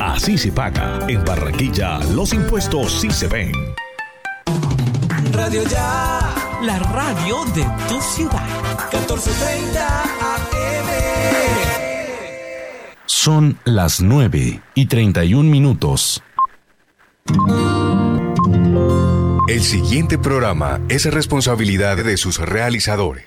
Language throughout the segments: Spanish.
Así se paga. En Barranquilla, los impuestos sí se ven. Radio Ya. La radio de tu ciudad. 1430 AM. Son las 9 y 31 minutos. El siguiente programa es responsabilidad de sus realizadores.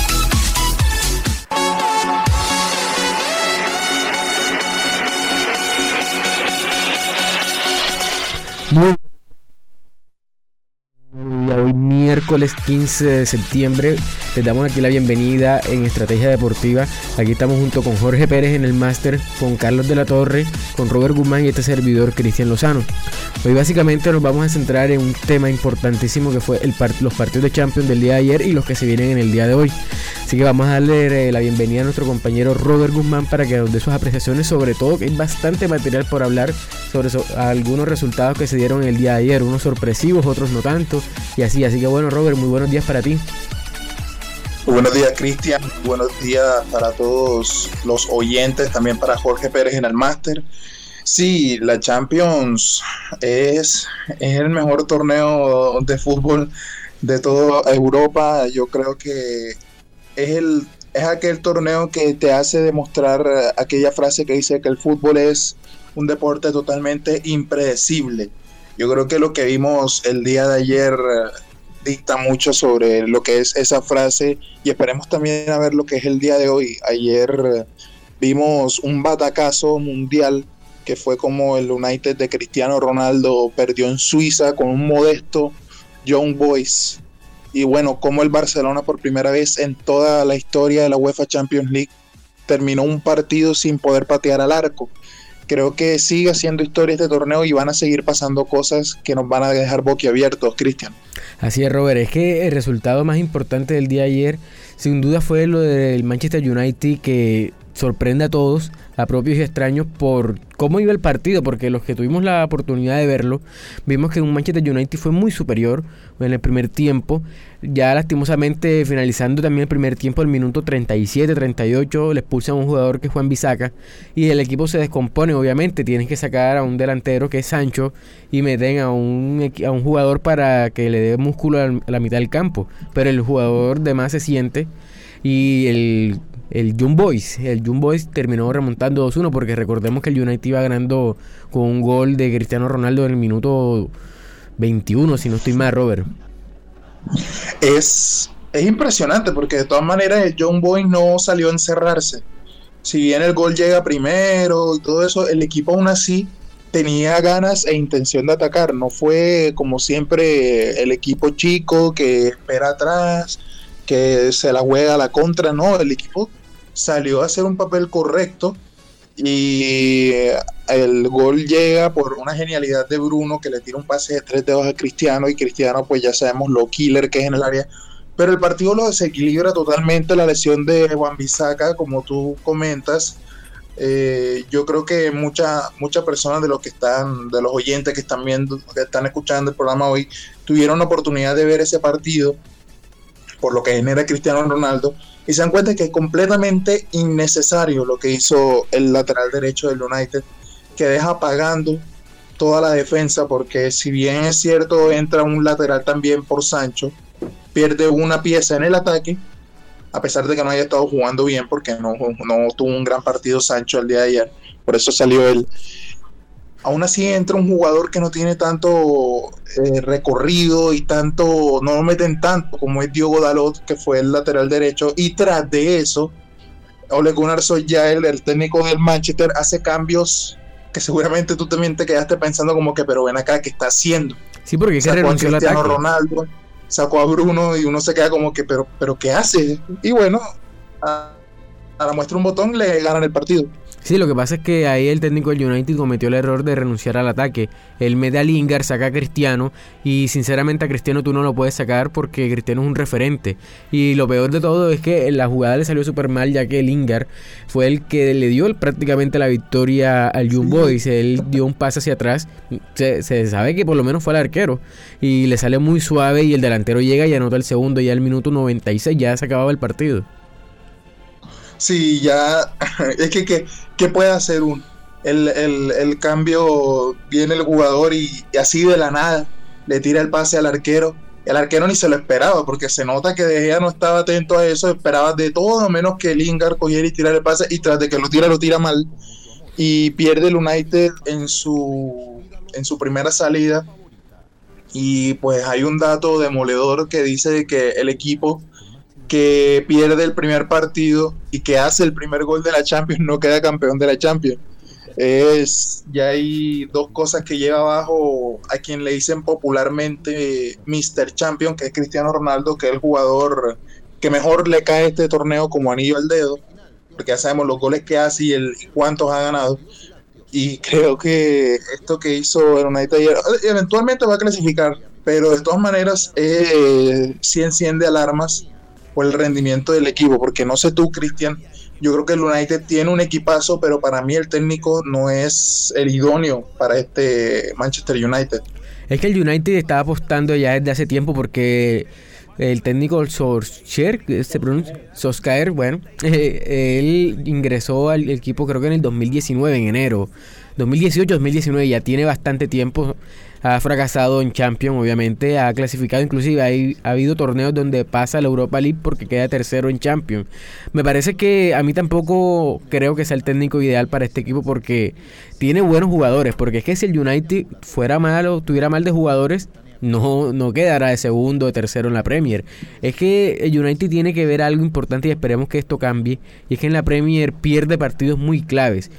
Hoy miércoles 15 de septiembre les damos aquí la bienvenida en Estrategia Deportiva. Aquí estamos junto con Jorge Pérez en el máster, con Carlos de la Torre, con Robert Guzmán y este servidor Cristian Lozano. Hoy básicamente nos vamos a centrar en un tema importantísimo que fue los partidos de Champions del día de ayer y los que se vienen en el día de hoy. Así que vamos a darle eh, la bienvenida a nuestro compañero Robert Guzmán para que nos dé sus apreciaciones, sobre todo que hay bastante material por hablar sobre algunos resultados que se dieron el día de ayer, unos sorpresivos, otros no tanto, y así. Así que bueno, Robert, muy buenos días para ti. Buenos días, Cristian. Buenos días para todos los oyentes, también para Jorge Pérez en el máster. Sí, la Champions es, es el mejor torneo de fútbol de toda Europa. Yo creo que es, el, es aquel torneo que te hace demostrar aquella frase que dice que el fútbol es un deporte totalmente impredecible. Yo creo que lo que vimos el día de ayer dicta mucho sobre lo que es esa frase y esperemos también a ver lo que es el día de hoy. Ayer vimos un batacazo mundial que fue como el United de Cristiano Ronaldo perdió en Suiza con un modesto John Boyce. Y bueno, como el Barcelona por primera vez en toda la historia de la UEFA Champions League terminó un partido sin poder patear al arco creo que sigue haciendo historia este torneo y van a seguir pasando cosas que nos van a dejar boquiabiertos, Cristian. Así es, Robert. Es que el resultado más importante del día de ayer, sin duda, fue lo del Manchester United que sorprende a todos, a propios y extraños, por cómo iba el partido, porque los que tuvimos la oportunidad de verlo, vimos que un Manchester United fue muy superior en el primer tiempo. Ya lastimosamente finalizando también el primer tiempo, el minuto 37, 38, le expulsan a un jugador que es Juan Bisaca y el equipo se descompone, obviamente. Tienen que sacar a un delantero que es Sancho y meten a un, a un jugador para que le dé músculo a la mitad del campo. Pero el jugador de más se siente y el el Young Boys. El Young Boys terminó remontando 2-1 porque recordemos que el United iba ganando con un gol de Cristiano Ronaldo en el minuto 21, si no estoy mal, Robert. Es, es impresionante porque de todas maneras el Young Boys no salió a encerrarse. Si bien el gol llega primero y todo eso, el equipo aún así tenía ganas e intención de atacar. No fue como siempre el equipo chico que espera atrás, que se la juega a la contra. No, el equipo salió a hacer un papel correcto y el gol llega por una genialidad de Bruno que le tira un pase de tres dedos a Cristiano y Cristiano pues ya sabemos lo killer que es en el área. Pero el partido lo desequilibra totalmente la lesión de Juan Bisaca como tú comentas. Eh, yo creo que muchas muchas personas de los que están de los oyentes que están viendo que están escuchando el programa hoy tuvieron la oportunidad de ver ese partido por lo que genera Cristiano Ronaldo y se dan cuenta que es completamente innecesario lo que hizo el lateral derecho del United, que deja pagando toda la defensa, porque si bien es cierto, entra un lateral también por Sancho, pierde una pieza en el ataque, a pesar de que no haya estado jugando bien, porque no, no tuvo un gran partido Sancho el día de ayer, por eso salió él aún así entra un jugador que no tiene tanto eh, recorrido y tanto, no lo meten tanto como es Diogo Dalot, que fue el lateral derecho, y tras de eso, Ole Gunnar Solskjaer, el técnico del Manchester, hace cambios que seguramente tú también te quedaste pensando como que, pero ven acá, ¿qué está haciendo? Sí, porque sacó a Cristiano Ronaldo, sacó a Bruno y uno se queda como que, pero, pero ¿qué hace? Y bueno, a, a la muestra un botón le ganan el partido. Sí, lo que pasa es que ahí el técnico del United cometió el error de renunciar al ataque. Él mete a Lingard, saca a Cristiano y sinceramente a Cristiano tú no lo puedes sacar porque Cristiano es un referente. Y lo peor de todo es que la jugada le salió súper mal ya que Lingard fue el que le dio prácticamente la victoria al Young Boys. Él dio un pase hacia atrás. Se, se, sabe que por lo menos fue al arquero y le sale muy suave y el delantero llega y anota el segundo ya al minuto 96 ya se acababa el partido. Sí, ya. Es que, ¿qué, qué puede hacer un El, el, el, cambio, viene el jugador y, así de la nada le tira el pase al arquero. El arquero ni se lo esperaba, porque se nota que De no estaba atento a eso, esperaba de todo menos que Lingard cogiera y tirara el pase, y tras de que lo tira, lo tira mal. Y pierde el United en su, en su primera salida. Y pues hay un dato demoledor que dice que el equipo que pierde el primer partido y que hace el primer gol de la Champions no queda campeón de la Champions. Es, ya hay dos cosas que lleva abajo a quien le dicen popularmente Mr. Champion, que es Cristiano Ronaldo, que es el jugador que mejor le cae este torneo como anillo al dedo, porque ya sabemos los goles que hace y, el, y cuántos ha ganado. Y creo que esto que hizo el United ayer, eventualmente va a clasificar, pero de todas maneras eh, sí enciende alarmas por el rendimiento del equipo, porque no sé tú, Cristian, yo creo que el United tiene un equipazo, pero para mí el técnico no es el idóneo para este Manchester United. Es que el United estaba apostando ya desde hace tiempo porque el técnico Solskjaer, se pronuncia bueno, eh, él ingresó al equipo creo que en el 2019, en enero. 2018-2019 ya tiene bastante tiempo ha fracasado en Champions, obviamente, ha clasificado, inclusive hay, ha habido torneos donde pasa la Europa League porque queda tercero en Champions. Me parece que a mí tampoco creo que sea el técnico ideal para este equipo porque tiene buenos jugadores, porque es que si el United fuera malo, tuviera mal de jugadores, no, no quedará de segundo o de tercero en la Premier. Es que el United tiene que ver algo importante y esperemos que esto cambie, y es que en la Premier pierde partidos muy claves.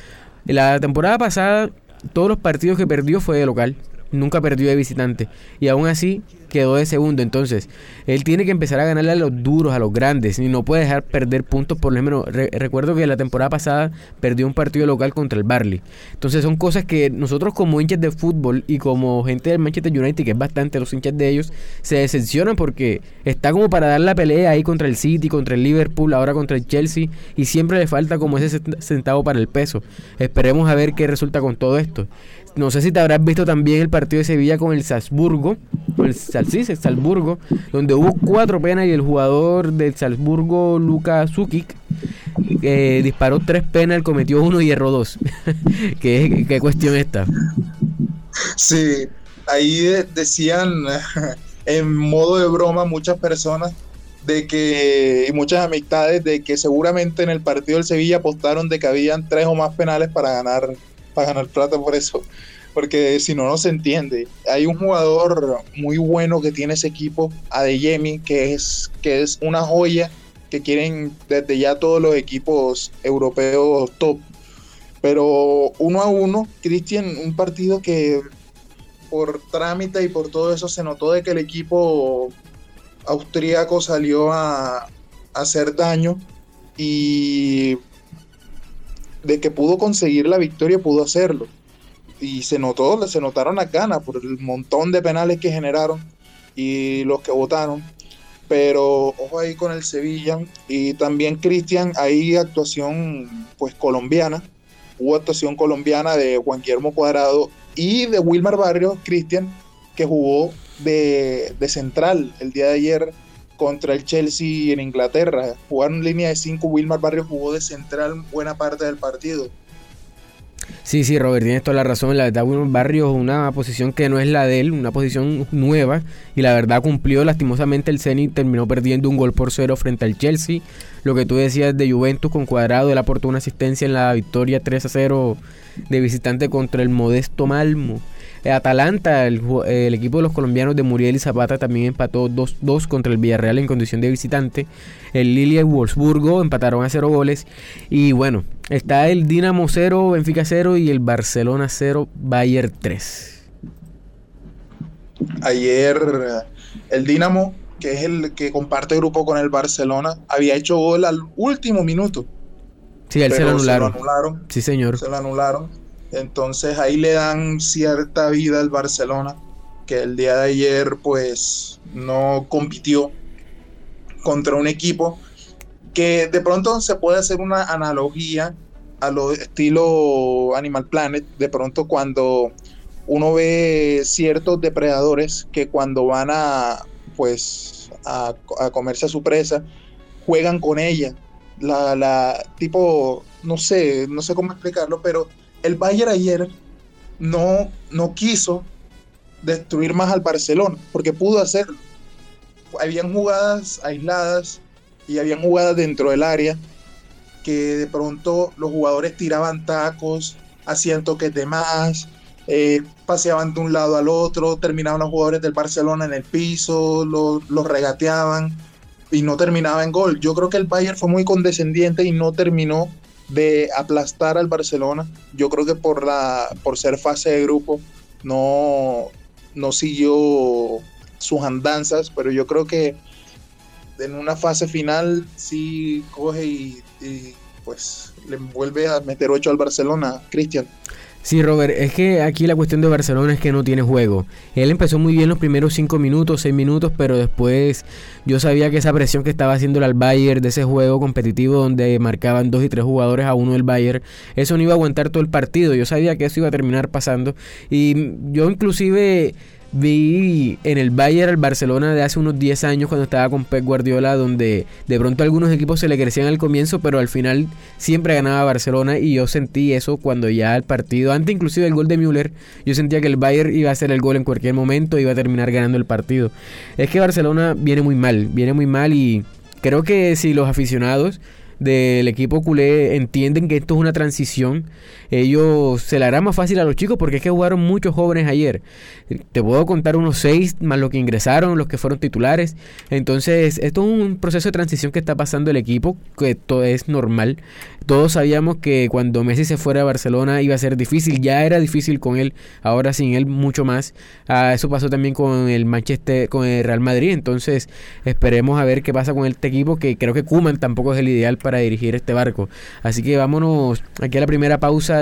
La temporada pasada, todos los partidos que perdió fue de local nunca perdió de visitante. Y aún así quedó de segundo. Entonces, él tiene que empezar a ganarle a los duros, a los grandes. Y no puede dejar perder puntos. Por lo menos, re recuerdo que la temporada pasada perdió un partido local contra el Barley. Entonces, son cosas que nosotros, como hinchas de fútbol y como gente del Manchester United, que es bastante los hinchas de ellos, se decepcionan porque está como para dar la pelea ahí contra el City, contra el Liverpool, ahora contra el Chelsea. Y siempre le falta como ese centavo para el peso. Esperemos a ver qué resulta con todo esto. No sé si te habrás visto también el partido de Sevilla con el Salzburgo, el, sí, el Salzburgo, donde hubo cuatro penas y el jugador del Salzburgo, Luka Sukic, eh, disparó tres penas, cometió uno y erró dos. ¿Qué, ¿Qué, cuestión esta? Sí, ahí decían en modo de broma muchas personas de que y muchas amistades de que seguramente en el partido del Sevilla apostaron de que habían tres o más penales para ganar para ganar plata por eso, porque si no, no se entiende. Hay un jugador muy bueno que tiene ese equipo, Adeyemi, que es, que es una joya que quieren desde ya todos los equipos europeos top. Pero uno a uno, Cristian, un partido que por trámite y por todo eso se notó de que el equipo austríaco salió a, a hacer daño y de que pudo conseguir la victoria, pudo hacerlo. Y se notó, se notaron las ganas por el montón de penales que generaron y los que votaron. Pero ojo ahí con el Sevilla. Y también Cristian, ahí actuación pues colombiana. Hubo actuación colombiana de Juan Guillermo Cuadrado y de Wilmar Barrios, Cristian, que jugó de, de central el día de ayer contra el Chelsea en Inglaterra. Jugaron línea de 5, Wilmar Barrio jugó de central buena parte del partido. Sí, sí, Robert, tienes toda la razón. La verdad, Wilmar Barrio es una posición que no es la de él, una posición nueva. Y la verdad cumplió lastimosamente el Zenit, terminó perdiendo un gol por cero frente al Chelsea. Lo que tú decías de Juventus con Cuadrado, él aportó una asistencia en la victoria 3 a 0 de visitante contra el modesto Malmo. Atalanta, el, equipo de los colombianos de Muriel y Zapata también empató 2-2 contra el Villarreal en condición de visitante. El Lilia y Wolfsburgo empataron a 0 goles. Y bueno, está el Dinamo 0, Benfica 0 y el Barcelona 0, Bayern 3. Ayer el Dinamo, que es el que comparte grupo con el Barcelona, había hecho gol al último minuto. Sí, él se lo anularon. anularon. Sí, señor. Se lo anularon. Entonces ahí le dan cierta vida al Barcelona, que el día de ayer pues no compitió contra un equipo que de pronto se puede hacer una analogía a lo estilo Animal Planet, de pronto cuando uno ve ciertos depredadores que cuando van a pues a, a comerse a su presa juegan con ella. La, la tipo no sé no sé cómo explicarlo pero el Bayern ayer no no quiso destruir más al Barcelona porque pudo hacerlo. Habían jugadas aisladas y habían jugadas dentro del área que de pronto los jugadores tiraban tacos, hacían toques de más, eh, paseaban de un lado al otro, terminaban los jugadores del Barcelona en el piso, los lo regateaban y no terminaba en gol. Yo creo que el Bayern fue muy condescendiente y no terminó de aplastar al Barcelona. Yo creo que por la por ser fase de grupo no no siguió sus andanzas, pero yo creo que en una fase final sí coge y, y pues le vuelve a meter 8 al Barcelona, Cristian. Sí, Robert, es que aquí la cuestión de Barcelona es que no tiene juego. Él empezó muy bien los primeros 5 minutos, 6 minutos, pero después yo sabía que esa presión que estaba haciendo el Bayern de ese juego competitivo donde marcaban dos y tres jugadores a uno el Bayern, eso no iba a aguantar todo el partido. Yo sabía que eso iba a terminar pasando y yo inclusive vi en el Bayern al Barcelona de hace unos 10 años cuando estaba con Pep Guardiola donde de pronto algunos equipos se le crecían al comienzo pero al final siempre ganaba Barcelona y yo sentí eso cuando ya el partido antes inclusive el gol de Müller yo sentía que el Bayern iba a hacer el gol en cualquier momento iba a terminar ganando el partido. Es que Barcelona viene muy mal viene muy mal y creo que si los aficionados del equipo culé entienden que esto es una transición, ellos se la hará más fácil a los chicos porque es que jugaron muchos jóvenes ayer. Te puedo contar unos seis más los que ingresaron, los que fueron titulares. Entonces, esto es un proceso de transición que está pasando el equipo, que todo es normal. Todos sabíamos que cuando Messi se fuera a Barcelona iba a ser difícil, ya era difícil con él, ahora sin él mucho más. Ah, eso pasó también con el Manchester, con el Real Madrid, entonces esperemos a ver qué pasa con este equipo, que creo que Kuman tampoco es el ideal para dirigir este barco. Así que vámonos aquí a la primera pausa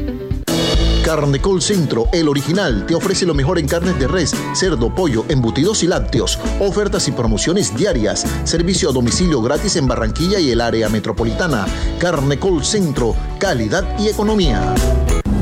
Carnecol Centro, el original, te ofrece lo mejor en carnes de res, cerdo, pollo, embutidos y lácteos. Ofertas y promociones diarias. Servicio a domicilio gratis en Barranquilla y el área metropolitana. Carnecol Centro, calidad y economía.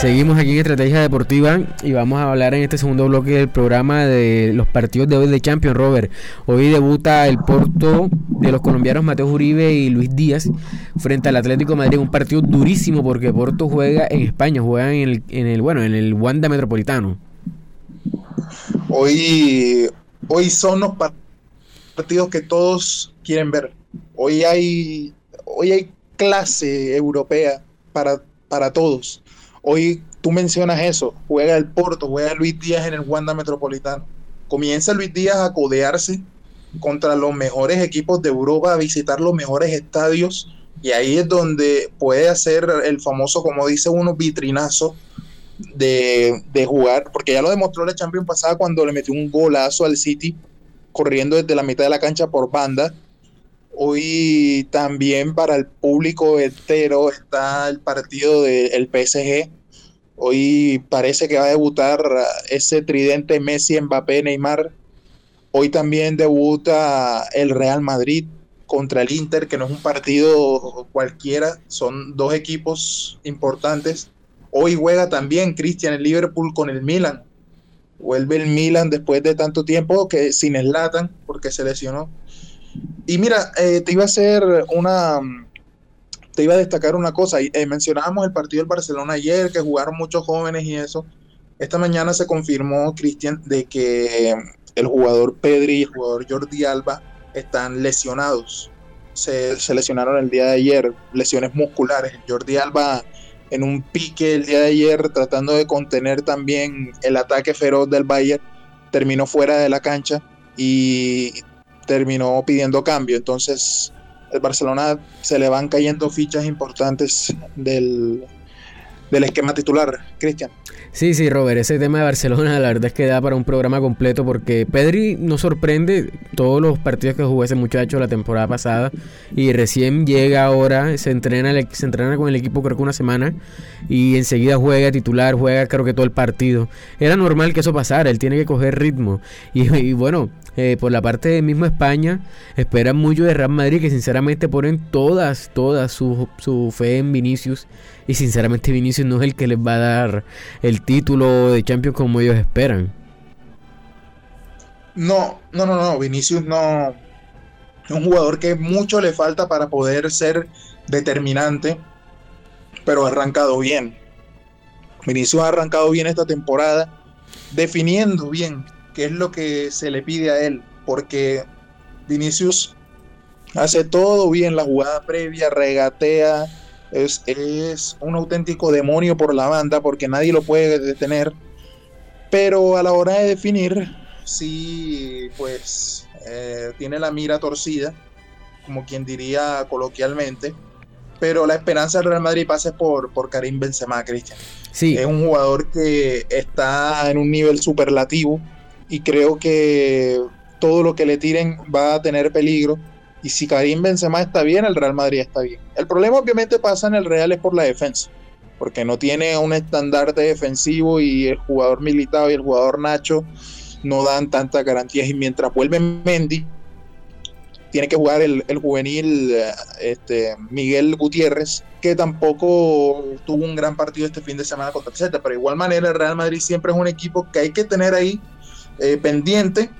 Seguimos aquí en Estrategia Deportiva y vamos a hablar en este segundo bloque del programa de los partidos de hoy de Champions, Robert. Hoy debuta el Porto de los colombianos Mateo Uribe y Luis Díaz frente al Atlético Madrid, un partido durísimo porque Porto juega en España, juega en el, en el bueno, en el Wanda Metropolitano. Hoy, hoy son los partidos que todos quieren ver. Hoy hay, hoy hay clase europea para, para todos. Hoy tú mencionas eso, juega el Porto, juega Luis Díaz en el Wanda Metropolitano. Comienza Luis Díaz a codearse contra los mejores equipos de Europa, a visitar los mejores estadios y ahí es donde puede hacer el famoso, como dice uno, vitrinazo de, de, jugar, porque ya lo demostró la Champions pasada cuando le metió un golazo al City corriendo desde la mitad de la cancha por banda Hoy también para el público entero está el partido del PSG. Hoy parece que va a debutar ese tridente Messi, Mbappé, Neymar. Hoy también debuta el Real Madrid contra el Inter, que no es un partido cualquiera, son dos equipos importantes. Hoy juega también Cristian el Liverpool con el Milan. Vuelve el Milan después de tanto tiempo que sin Slatan porque se lesionó. Y mira, eh, te iba a hacer una, te iba a destacar una cosa. Eh, mencionábamos el partido del Barcelona ayer, que jugaron muchos jóvenes y eso. Esta mañana se confirmó, Cristian, de que el jugador Pedri y el jugador Jordi Alba están lesionados. Se, se lesionaron el día de ayer, lesiones musculares. Jordi Alba en un pique el día de ayer, tratando de contener también el ataque feroz del Bayern, terminó fuera de la cancha y terminó pidiendo cambio. Entonces, el Barcelona se le van cayendo fichas importantes del, del esquema titular, Cristian. Sí, sí, Robert, ese tema de Barcelona la verdad es que da para un programa completo porque Pedri nos sorprende todos los partidos que jugó ese muchacho la temporada pasada y recién llega ahora, se entrena, se entrena con el equipo creo que una semana y enseguida juega titular, juega creo que todo el partido. Era normal que eso pasara, él tiene que coger ritmo y, bueno, eh, por la parte de mismo España, esperan mucho de Real Madrid que sinceramente ponen todas, todas su, su fe en Vinicius y sinceramente Vinicius no es el que les va a dar el título de Champions como ellos esperan. No, no, no, no. Vinicius no. Es un jugador que mucho le falta para poder ser determinante, pero ha arrancado bien. Vinicius ha arrancado bien esta temporada, definiendo bien qué es lo que se le pide a él, porque Vinicius hace todo bien la jugada previa, regatea, es, un auténtico demonio por la banda porque nadie lo puede detener. Pero a la hora de definir, sí, pues eh, tiene la mira torcida, como quien diría coloquialmente. Pero la esperanza del Real Madrid pasa por, por Karim Benzema, Cristian. Sí. Es un jugador que está en un nivel superlativo y creo que todo lo que le tiren va a tener peligro y si Karim Benzema está bien, el Real Madrid está bien. El problema obviamente pasa en el Real es por la defensa, porque no tiene un estandarte defensivo y el jugador militado y el jugador Nacho no dan tantas garantías. Y mientras vuelve Mendy, tiene que jugar el, juvenil este, Miguel Gutiérrez, que tampoco tuvo un gran partido este fin de semana contra el. Pero de igual manera, el Real Madrid siempre es un equipo que hay que tener ahí eh, pendiente,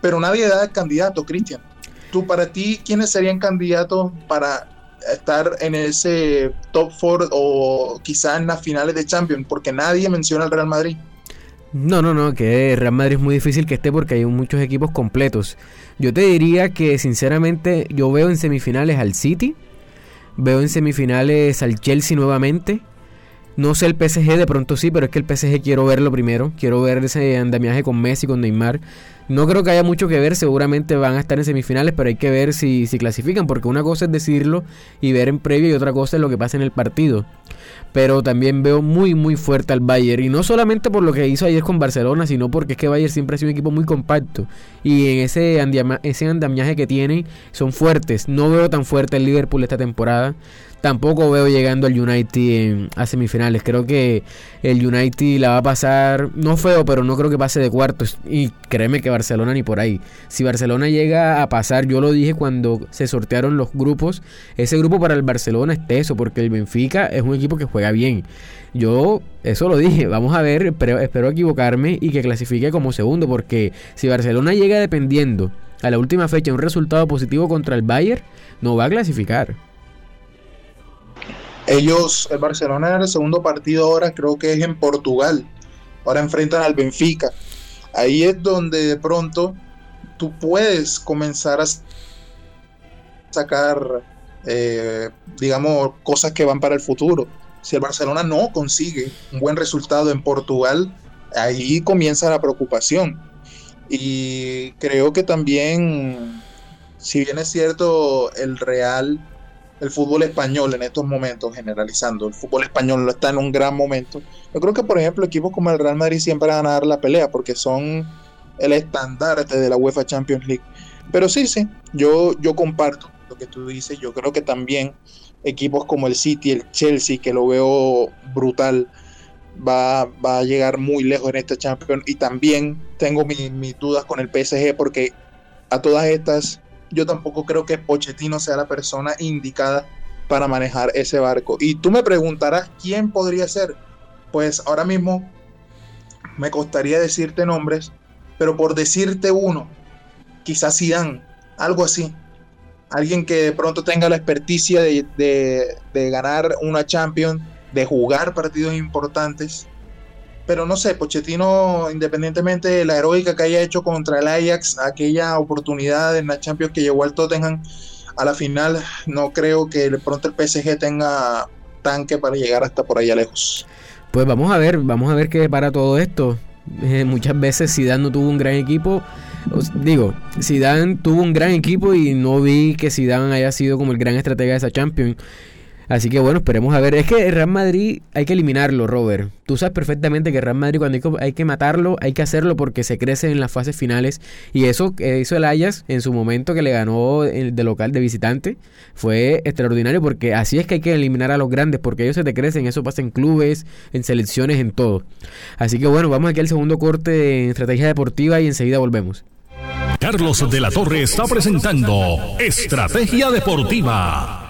pero nadie da el candidato, Cristian tú para ti, ¿quiénes serían candidatos para estar en ese top 4 o quizá en las finales de Champions? Porque nadie menciona al Real Madrid. No, no, no, que Real Madrid es muy difícil que esté porque hay muchos equipos completos. Yo te diría que sinceramente yo veo en semifinales al City, veo en semifinales al Chelsea nuevamente. No sé el PSG, de pronto sí, pero es que el PSG quiero verlo primero. Quiero ver ese andamiaje con Messi, con Neymar. No creo que haya mucho que ver, seguramente van a estar en semifinales, pero hay que ver si, si clasifican, porque una cosa es decirlo y ver en previo y otra cosa es lo que pasa en el partido. Pero también veo muy muy fuerte al Bayern, y no solamente por lo que hizo ayer con Barcelona, sino porque es que Bayern siempre ha sido un equipo muy compacto, y en ese, ese andamiaje que tienen son fuertes. No veo tan fuerte el Liverpool esta temporada tampoco veo llegando al United a semifinales. Creo que el United la va a pasar, no feo, pero no creo que pase de cuartos. Y créeme que Barcelona ni por ahí. Si Barcelona llega a pasar, yo lo dije cuando se sortearon los grupos, ese grupo para el Barcelona es teso, porque el Benfica es un equipo que juega bien. Yo eso lo dije, vamos a ver, pero espero equivocarme y que clasifique como segundo, porque si Barcelona llega dependiendo a la última fecha un resultado positivo contra el Bayern, no va a clasificar. Ellos, el Barcelona en el segundo partido ahora creo que es en Portugal. Ahora enfrentan al Benfica. Ahí es donde de pronto tú puedes comenzar a sacar, eh, digamos, cosas que van para el futuro. Si el Barcelona no consigue un buen resultado en Portugal, ahí comienza la preocupación. Y creo que también, si bien es cierto, el Real, el fútbol español en estos momentos, generalizando, el fútbol español no está en un gran momento. Yo creo que, por ejemplo, equipos como el Real Madrid siempre van a dar la pelea porque son el estandarte de la UEFA Champions League. Pero sí, sí, yo, yo comparto lo que tú dices. Yo creo que también equipos como el City, el Chelsea, que lo veo brutal, va, va a llegar muy lejos en esta Champions. Y también tengo mis dudas con el PSG porque a todas estas yo tampoco creo que Pochettino sea la persona indicada para manejar ese barco. Y tú me preguntarás quién podría ser. Pues ahora mismo me costaría decirte nombres, pero por decirte uno, quizás Zidane, algo así. Alguien que de pronto tenga la experticia de, de, de ganar una Champions, de jugar partidos importantes. Pero no sé, Pochettino, independientemente de la heroica que haya hecho contra el Ajax, aquella oportunidad en la Champions que llegó al Tottenham a la final, no creo que de pronto el PSG tenga tanque para llegar hasta por allá lejos. Pues vamos a ver, vamos a ver qué para todo esto. Eh, muchas veces Zidane no tuvo un gran equipo. Digo, Zidane tuvo un gran equipo y no vi que Zidane haya sido como el gran estratega de esa Champions. Así que bueno, esperemos a ver. Es que Real Madrid hay que eliminarlo, Robert. Tú sabes perfectamente que Real Madrid cuando hay que, matarlo, hay que hacerlo porque se crece en las fases finales. Y eso que hizo el Ajax en su momento que le ganó de local de visitante fue extraordinario porque así es que hay que eliminar a los grandes porque ellos se te crecen. Eso pasa en clubes, en selecciones, en todo. Así que bueno, vamos aquí al segundo corte en estrategia deportiva y enseguida volvemos. Carlos de la Torre está presentando Estrategia Deportiva.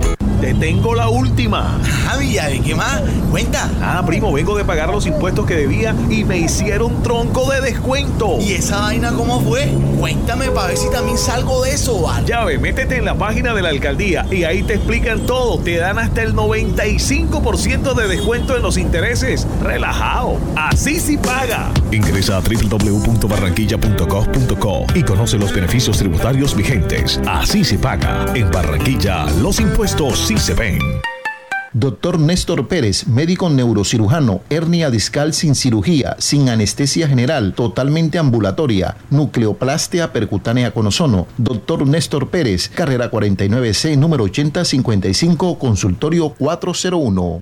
Te tengo la última. Javi, ¿de qué más? Cuenta. Ah, primo, vengo de pagar los impuestos que debía y me hicieron tronco de descuento. ¿Y esa vaina cómo fue? Cuéntame para ver si también salgo de eso, ¿vale? Ya ve, métete en la página de la alcaldía y ahí te explican todo. Te dan hasta el 95% de descuento en los intereses. Relajado. Así sí paga. Ingresa a www.barranquilla.gov.co y conoce los beneficios tributarios vigentes. Así se paga. En Barranquilla, los impuestos sí se ven. Doctor Néstor Pérez, médico neurocirujano, hernia discal sin cirugía, sin anestesia general, totalmente ambulatoria, nucleoplastia percutánea con ozono. Doctor Néstor Pérez, carrera 49C, número 8055, consultorio 401.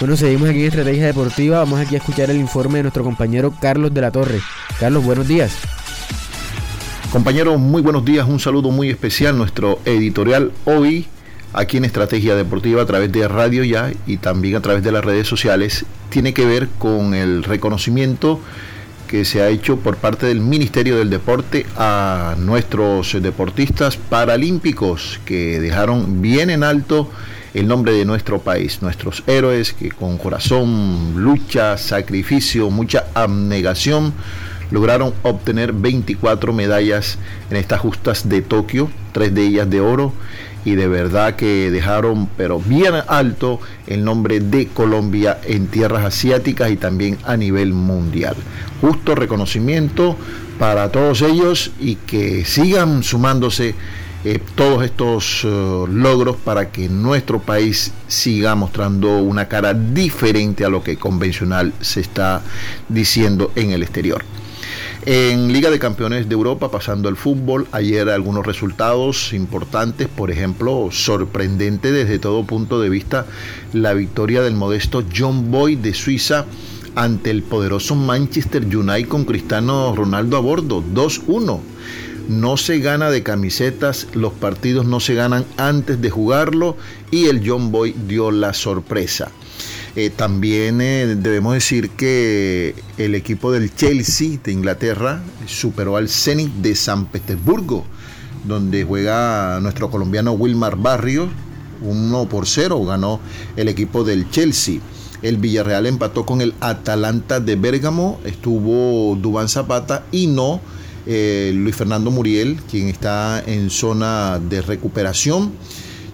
Bueno, seguimos aquí en Estrategia Deportiva. Vamos aquí a escuchar el informe de nuestro compañero Carlos de la Torre. Carlos, buenos días. Compañeros, muy buenos días. Un saludo muy especial. Nuestro editorial hoy aquí en Estrategia Deportiva a través de Radio Ya y también a través de las redes sociales tiene que ver con el reconocimiento que se ha hecho por parte del Ministerio del Deporte a nuestros deportistas paralímpicos que dejaron bien en alto el nombre de nuestro país, nuestros héroes que con corazón, lucha, sacrificio, mucha abnegación lograron obtener 24 medallas en estas justas de Tokio, tres de ellas de oro y de verdad que dejaron pero bien alto el nombre de Colombia en tierras asiáticas y también a nivel mundial. Justo reconocimiento para todos ellos y que sigan sumándose eh, todos estos eh, logros para que nuestro país siga mostrando una cara diferente a lo que convencional se está diciendo en el exterior. En Liga de Campeones de Europa, pasando al fútbol, ayer algunos resultados importantes, por ejemplo, sorprendente desde todo punto de vista, la victoria del modesto John Boy de Suiza ante el poderoso Manchester United con Cristiano Ronaldo a bordo, 2-1 no se gana de camisetas, los partidos no se ganan antes de jugarlo y el John Boy dio la sorpresa. Eh, también eh, debemos decir que el equipo del Chelsea de Inglaterra superó al Zenit de San Petersburgo, donde juega nuestro colombiano Wilmar Barrio, 1 por 0 ganó el equipo del Chelsea. El Villarreal empató con el Atalanta de Bérgamo, estuvo Dubán Zapata y no eh, Luis Fernando Muriel, quien está en zona de recuperación.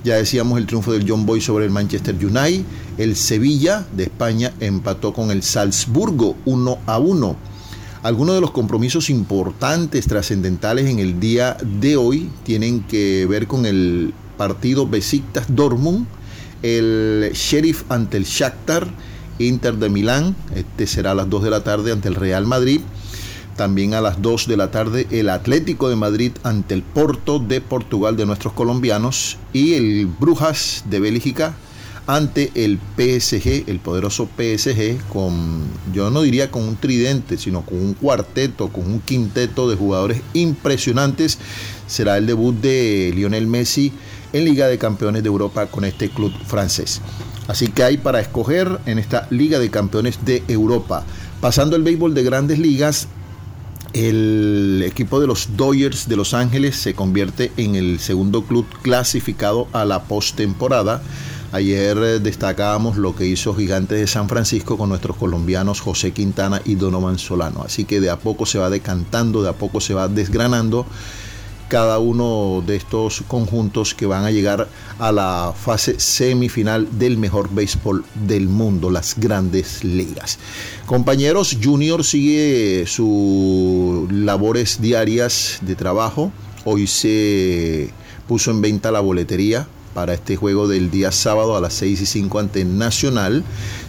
Ya decíamos el triunfo del John Boy sobre el Manchester United. El Sevilla de España empató con el Salzburgo 1 a 1. Algunos de los compromisos importantes, trascendentales en el día de hoy tienen que ver con el partido Besiktas Dortmund, el Sheriff ante el Shakhtar, Inter de Milán, este será a las 2 de la tarde ante el Real Madrid. También a las 2 de la tarde el Atlético de Madrid ante el Porto de Portugal de nuestros colombianos y el Brujas de Bélgica ante el PSG, el poderoso PSG, con, yo no diría con un tridente, sino con un cuarteto, con un quinteto de jugadores impresionantes. Será el debut de Lionel Messi en Liga de Campeones de Europa con este club francés. Así que hay para escoger en esta Liga de Campeones de Europa. Pasando el béisbol de grandes ligas, el equipo de los Dodgers de Los Ángeles se convierte en el segundo club clasificado a la postemporada. Ayer eh, destacábamos lo que hizo Gigantes de San Francisco con nuestros colombianos José Quintana y Donovan Solano. Así que de a poco se va decantando, de a poco se va desgranando cada uno de estos conjuntos que van a llegar a la fase semifinal del mejor béisbol del mundo, las grandes ligas. Compañeros, Junior sigue sus labores diarias de trabajo. Hoy se puso en venta la boletería para este juego del día sábado a las 6 y 5 ante Nacional.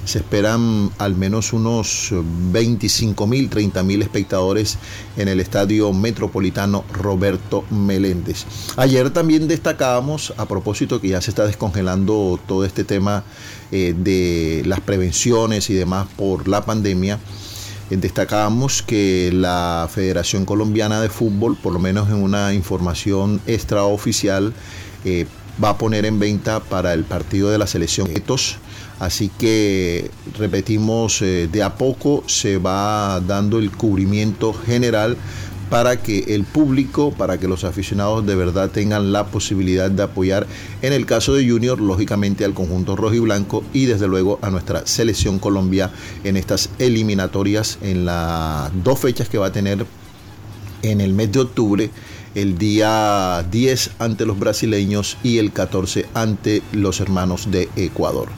Se esperan al menos unos 25 mil, 30 mil espectadores en el estadio metropolitano Roberto Meléndez. Ayer también destacábamos, a propósito que ya se está descongelando todo este tema eh, de las prevenciones y demás por la pandemia, eh, destacábamos que la Federación Colombiana de Fútbol, por lo menos en una información extraoficial, eh, va a poner en venta para el partido de la selección Etos. Así que repetimos, eh, de a poco se va dando el cubrimiento general para que el público, para que los aficionados de verdad tengan la posibilidad de apoyar, en el caso de Junior, lógicamente al conjunto rojo y blanco y desde luego a nuestra selección Colombia en estas eliminatorias, en las dos fechas que va a tener en el mes de octubre el día 10 ante los brasileños y el 14 ante los hermanos de Ecuador.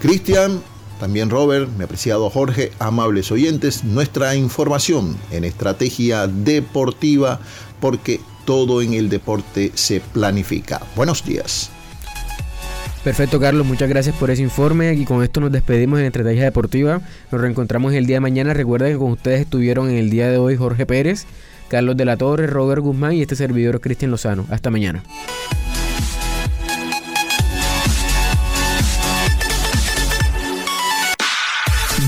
Cristian, también Robert, mi apreciado Jorge, amables oyentes, nuestra información en estrategia deportiva porque todo en el deporte se planifica. Buenos días. Perfecto, Carlos, muchas gracias por ese informe y con esto nos despedimos en Estrategia Deportiva. Nos reencontramos el día de mañana. Recuerden que con ustedes estuvieron en el día de hoy Jorge Pérez, Carlos de la Torre, Robert Guzmán y este servidor Cristian Lozano. Hasta mañana.